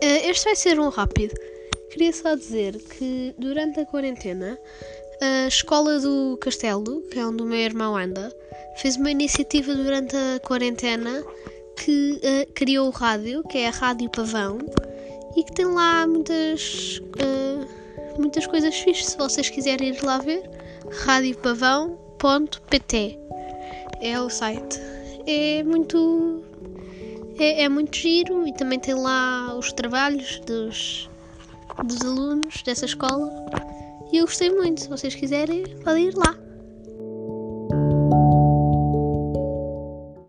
este vai ser um rápido. Queria só dizer que durante a quarentena, a escola do Castelo, que é onde o meu irmão anda, fez uma iniciativa durante a quarentena que uh, criou o rádio, que é a Rádio Pavão, e que tem lá muitas, uh, muitas coisas fixas. Se vocês quiserem ir lá ver, radiopavão.pt é o site. É muito é, é, muito giro e também tem lá os trabalhos dos, dos alunos dessa escola. E eu gostei muito. Se vocês quiserem, podem ir lá.